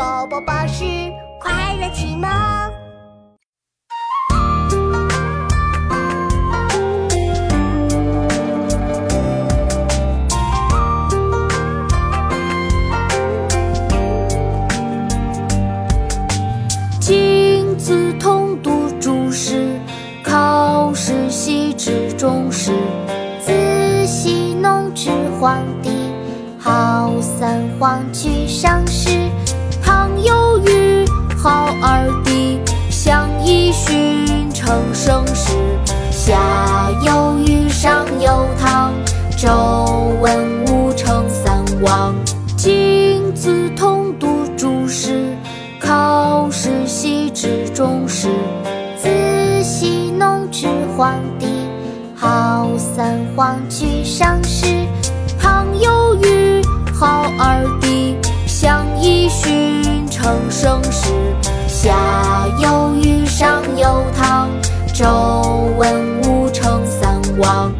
宝宝巴士快乐启蒙。君子统读诸史，考试习之中史。自羲农至黄帝，号三皇居上世。有虞，号二帝，相揖逊称盛世。夏有禹，商有汤，周文武称三王。君子统读诸史，考试习之中史。自羲农至黄帝，号三皇居上世。逊称盛世。夏有禹，商有汤，周文武称三王。